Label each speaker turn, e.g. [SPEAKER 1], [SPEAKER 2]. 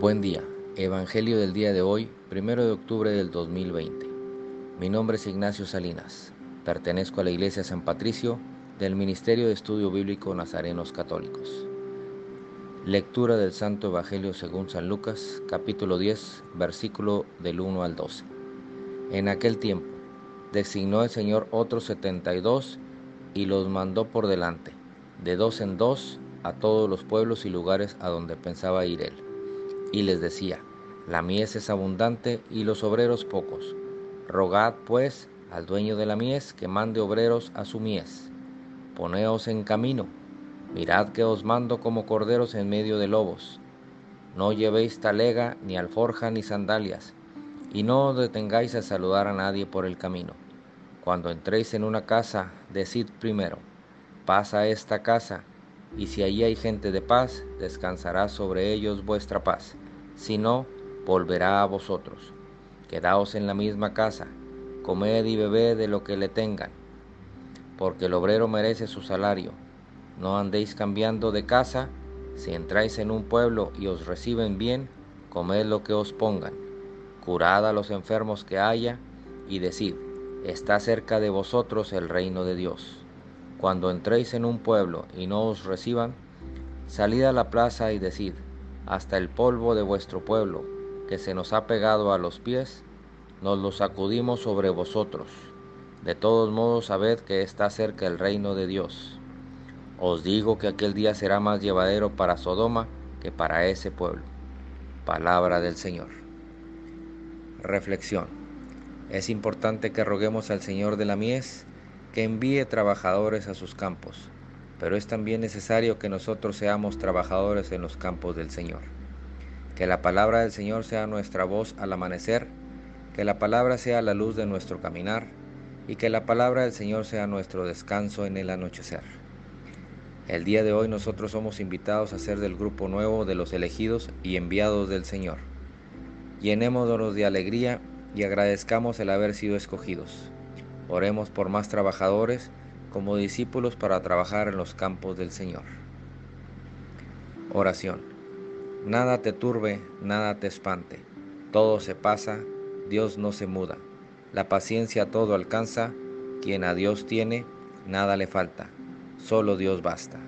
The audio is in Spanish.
[SPEAKER 1] Buen día. Evangelio del día de hoy, primero de octubre del 2020. Mi nombre es Ignacio Salinas. Pertenezco a la Iglesia San Patricio del Ministerio de Estudio Bíblico Nazarenos Católicos. Lectura del Santo Evangelio según San Lucas, capítulo 10, versículo del 1 al 12. En aquel tiempo, designó el Señor otros setenta y dos y los mandó por delante, de dos en dos, a todos los pueblos y lugares a donde pensaba ir él y les decía, la mies es abundante y los obreros pocos. Rogad, pues, al dueño de la mies que mande obreros a su mies. Poneos en camino, mirad que os mando como corderos en medio de lobos. No llevéis talega, ni alforja, ni sandalias, y no os detengáis a saludar a nadie por el camino. Cuando entréis en una casa, decid primero, pasa esta casa, y si allí hay gente de paz, descansará sobre ellos vuestra paz. Si no, volverá a vosotros. Quedaos en la misma casa, comed y bebed de lo que le tengan, porque el obrero merece su salario. No andéis cambiando de casa, si entráis en un pueblo y os reciben bien, comed lo que os pongan. Curad a los enfermos que haya, y decid, está cerca de vosotros el reino de Dios. Cuando entréis en un pueblo y no os reciban, salid a la plaza y decid, hasta el polvo de vuestro pueblo, que se nos ha pegado a los pies, nos lo sacudimos sobre vosotros. De todos modos sabed que está cerca el reino de Dios. Os digo que aquel día será más llevadero para Sodoma que para ese pueblo. Palabra del Señor. Reflexión. Es importante que roguemos al Señor de la mies que envíe trabajadores a sus campos, pero es también necesario que nosotros seamos trabajadores en los campos del Señor. Que la palabra del Señor sea nuestra voz al amanecer, que la palabra sea la luz de nuestro caminar y que la palabra del Señor sea nuestro descanso en el anochecer. El día de hoy nosotros somos invitados a ser del grupo nuevo de los elegidos y enviados del Señor. Llenémonos de alegría y agradezcamos el haber sido escogidos. Oremos por más trabajadores como discípulos para trabajar en los campos del Señor. Oración. Nada te turbe, nada te espante. Todo se pasa, Dios no se muda. La paciencia todo alcanza, quien a Dios tiene, nada le falta. Solo Dios basta.